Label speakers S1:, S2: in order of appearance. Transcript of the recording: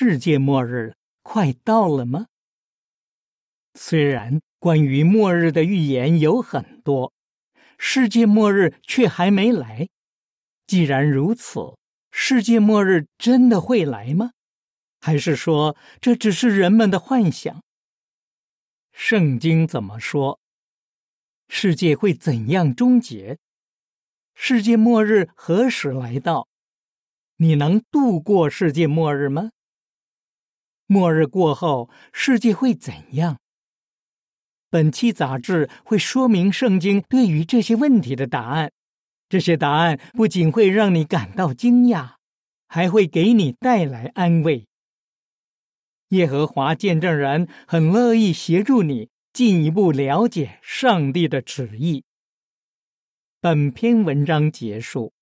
S1: 世界末日快到了吗？虽然关于末日的预言有很多，世界末日却还没来。既然如此，世界末日真的会来吗？还是说这只是人们的幻想？圣经怎么说？世界会怎样终结？世界末日何时来到？你能度过世界末日吗？末日过后，世界会怎样？本期杂志会说明圣经对于这些问题的答案。这些答案不仅会让你感到惊讶，还会给你带来安慰。耶和华见证人很乐意协助你进一步了解上帝的旨意。本篇文章结束。